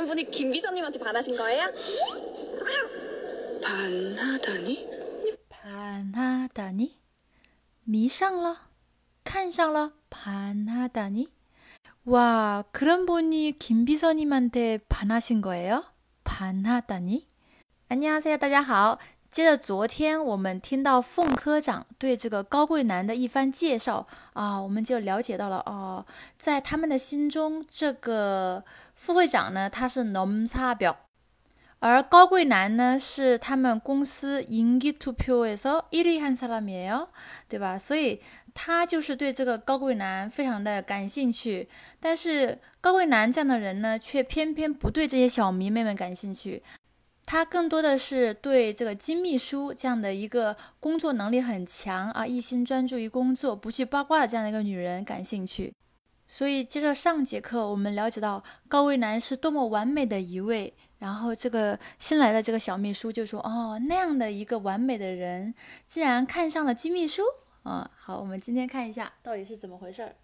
그런 분이 김 비서님한테 반하신 거예요? 반하다니? 반하다니? 迷上了?看上了?반하다니? 와, 그런 분이 김비서님한테 반하신 거예요? 반하다니? 안녕하세요, 大家好。 接着昨天我们听到凤科长对这个高贵男的一番介绍啊，我们就了解到了哦，在他们的心中，这个副会长呢他是 nom 差表，而高贵男呢是他们公司 ingi to pio에서 일위한사람이 요， 对吧？所以他就是对这个高贵男非常的感兴趣，但是高贵男这样的人呢，却偏偏不对这些小迷妹们感兴趣。 他更多的是对这个金秘书这样的一个工作能力很强啊，一心专注于工作，不去八卦的这样的一个女人感兴趣。所以，接着上节课我们了解到高维男是多么完美的一位。然后，这个新来的这个小秘书就说：“哦，那样的一个完美的人，竟然看上了金秘书啊！”好，我们今天看一下到底是怎么回事儿。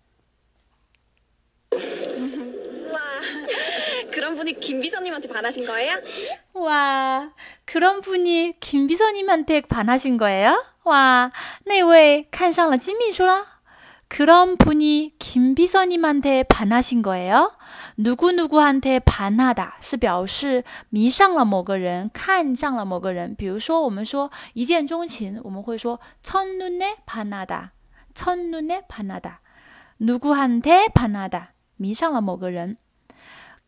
그런 분이 김 비서님한테 반하신 거예요? 와, 그런 분이 김 비서님한테 반하신 거예요? 와, 那位看上了金秘书了? 그런 분이 김 비서님한테 반하신 거예요? 누구누구한테 반하다 是表示迷上了某个人,看上了某个人.比如说我们说一见钟情,我们会说 첫눈에 반하다. 첫눈에 반하다. 누구한테 반하다. 迷上了某个人。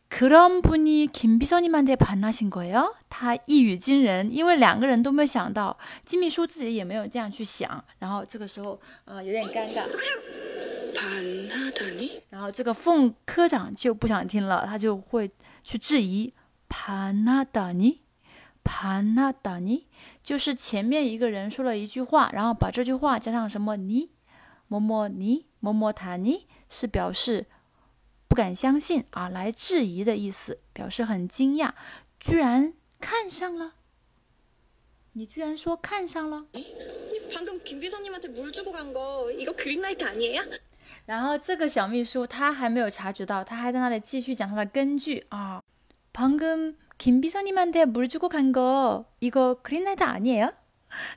그런 분이 김비서님한테 반하신 거예요? 他一语惊人，因为两个人都没有想到，金秘书自己也没有这样去想，然后这个时候，呃，有点尴尬。 반하다니? 然后这个凤科长就不想听了，他就会去质疑。반하다니，반하다니，就是前面一个人说了一句话，然后把这句话加上什么你，么么你，么么他你，是表示 不敢相信啊，来质疑的意思，表示很惊讶，居然看上了。你居然说看上了？ 방금 김 비서님한테 물 주고 간 거 이거 그린라이트 아니에요? 然后这个小秘书他还没有察觉到，他还在那里继续讲他的根据啊。방금김비서님한테물주고간거이거그린라이트아니에요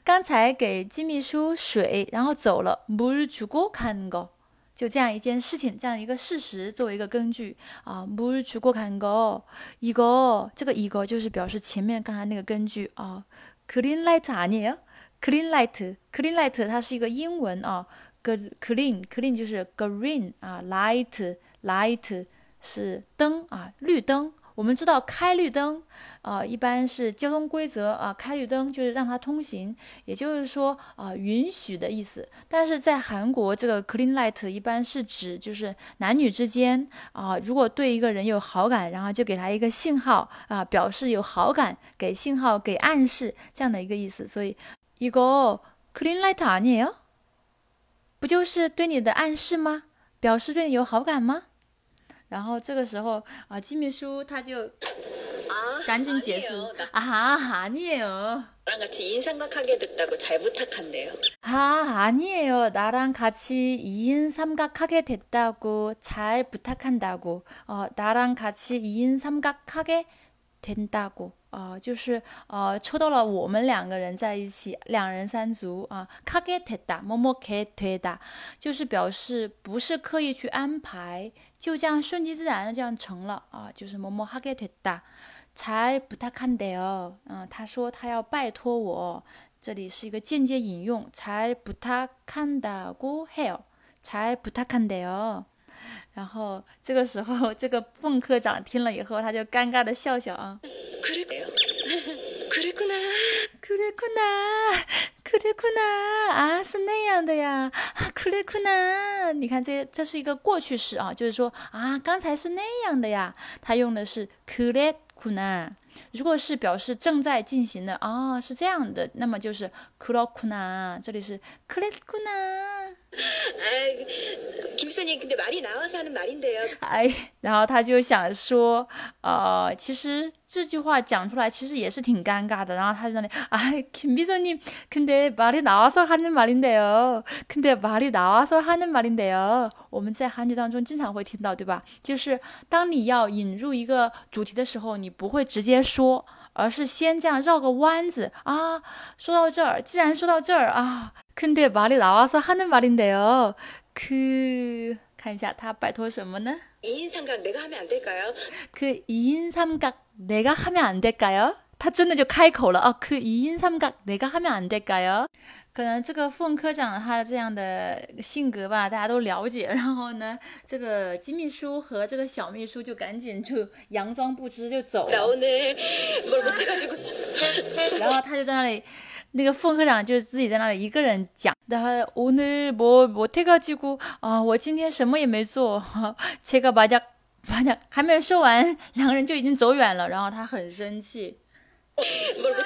刚才给金秘书水，然后走了。물주고간 거。 就这样一件事情，这样一个事实作为一个根据啊，母语出过看过一个，这个一个就是表示前面刚才那个根据啊，green light 啊你呀，green light，green light 它是一个英文啊，green green 就是 green 啊，light light 是灯啊，绿灯。我们知道开绿灯，啊，一般是交通规则啊，开绿灯就是让它通行，也就是说啊，允许的意思。但是在韩国，这个 clean light 一般是指就是男女之间啊，如果对一个人有好感，然后就给他一个信号啊，表示有好感，给信号，给暗示这样的一个意思。所以一个 clean light 아니에 요？ 不就是对你的暗示吗？表示对你有好感吗？ 然后这个时候啊，金秘书他就赶紧解释啊哈，아니에요나랑같이인삼각하게됐다고잘부탁한대요아아니에요나랑같이이인삼각하게됐다고잘부탁한다고어나랑같이이인삼각하게된다고 啊，就是呃，抽到了我们两个人在一起，两人三足啊。卡给特达，么么给特达，就是表示不是刻意去安排，就这样顺其自然的这样成了啊。就是么么哈给特达，才不太看得哦。嗯，他说他要拜托我，这里是一个间接引用，才不太看得过嘿哦，才不太看得哦。然后这个时候，这个凤科长听了以后，他就尴尬的笑笑啊。库雷库纳，库雷库纳，啊，是那样的呀，库雷库纳，你看这这是一个过去式啊，就是说啊，刚才是那样的呀，他用的是库雷库纳。如果是表示正在进行的啊，是这样的，那么就是그렇구나这里是그랬구 나。 김선생근데말이나와서하는말인데요哎，然后他就想说，呃，其实这句话讲出来其实也是挺尴尬的。然后他就那里，哎，김비서님근데 근데 말이 나와서 하는 말인데요. 근데 말이 나와서 하는 말인데요. 我们在韩语当中经常会听到，对吧？就是当你要引入一个主题的时候，你不会直接 说，而是先这样绕个弯子啊。说到这儿，既然说到这儿啊，근데말이나와서하는말인데요。 그看一下他摆脱什么呢？ 이인 삼각 내가 하면 안 될까요? 그 2인 삼각 내가 하면 안 될까요? 他真的就开口了哦，그 2인 삼각 내가 하면 안 될까요? 可能这个副科长他的这样的性格吧，大家都了解。然后呢，这个金秘书和这个小秘书就赶紧就佯装不知就走 나 了。 오늘 뭘 못해가지고 然后他就在那里，那个副科长就自己在那里一个人讲。然后오늘뭐못해가지고啊，我今天什么也没做。제가만약만약还没有说完，两个人就已经走远了。然后他很生气。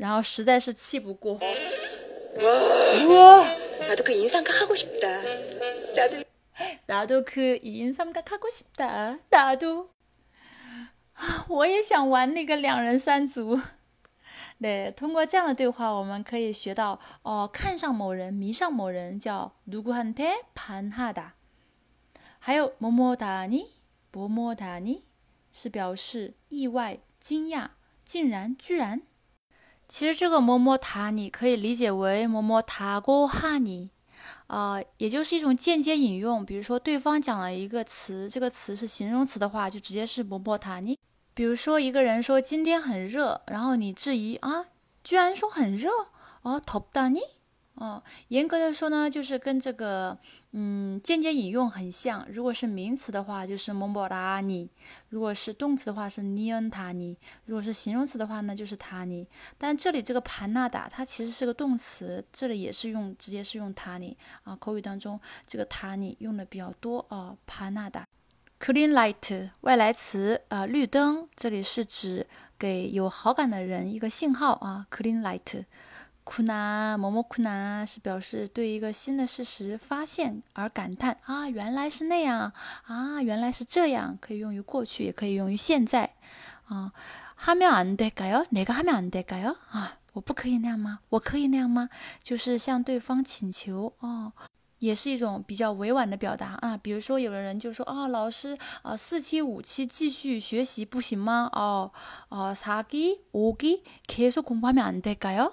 然后实在是气不过。 와 나도 그 인상각 하고 싶다 나도 나도 그 2인 삼각 하고 싶다. 나도. 我也想玩那个两人三足。对，通过这样的对话，我们可以学到哦，看上某人，迷上某人，叫누구한테반하다。还有뭐뭐다니뭐뭐다니是表示意外、惊讶、竟然、居然。 其实这个么么塔你可以理解为么么塔고하니。呃，也就是一种间接引用。比如说，对方讲了一个词，这个词是形容词的话，就直接是뭐뭐다 니。 比如说，一个人说今天很热，然后你质疑啊，居然说很热哦，덥다 니。 哦，严格的说呢，就是跟这个嗯间接引用很像。如果是名词的话，就是蒙博达尼；如果是动词的话，是尼恩塔尼；如果是形容词的话呢，就是塔尼。但这里这个盘纳达，它其实是个动词，这里也是用，直接是用塔尼啊。口语当中这个塔尼用的比较多啊。盘纳达，clean light，外来词啊，绿灯。这里是指给有好感的人一个信号啊，clean light。库纳某某库纳是表示对一个新的事实发现而感叹啊，原来是那样啊，原来是这样，可以用于过去，也可以用于现在啊。하면안될까요？ 哪个하면안될까요？ 啊，我不可以那样吗？我可以那样吗？就是向对方请求哦，也是一种比较委婉的表达啊。比如说，有的人就说啊，老师啊，四期五期继续学习不行吗？哦哦，사기오기계속공부하면안될까요？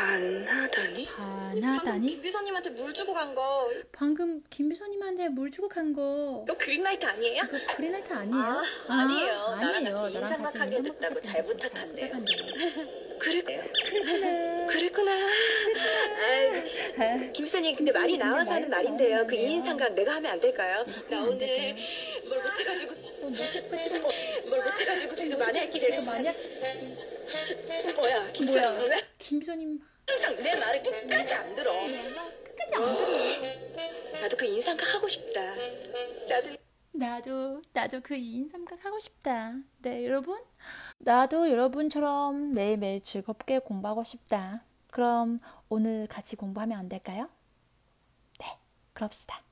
반하다니? 방금 반하다니? 김 비서님한테 물 주고 간 거 방금 김 비서님한테 물 주고 간 거. 이거 그린라이트 아니에요? 그 그린라이트 아니에요? 아, 아니에요. 나랑 아니에요. 같이 나랑 인상각 하게 인상각 됐다고 하게 잘 부탁한대요. 그랬대요 그랬구나. 아이, 김 비서님 근데 말이 나와서 하는 말인데요. 그 이인 삼각 내가 하면 안 될까요? 나 오늘 뭘 못해가지고 뭘 못해가지고 지금 기회를 좀 만약 뭐야 김선님 왜 김 비서님 항상 내 말을 끝까지 안 들어 끝까지 안 들어. 나도 그 인상각 하고 싶다 나도 나도 나도 그 2인 삼각 하고 싶다. 네, 여러분. 나도 여러분처럼 매일매일 즐겁게 공부하고 싶다. 그럼 오늘 같이 공부하면 안 될까요? 네, 그럽시다.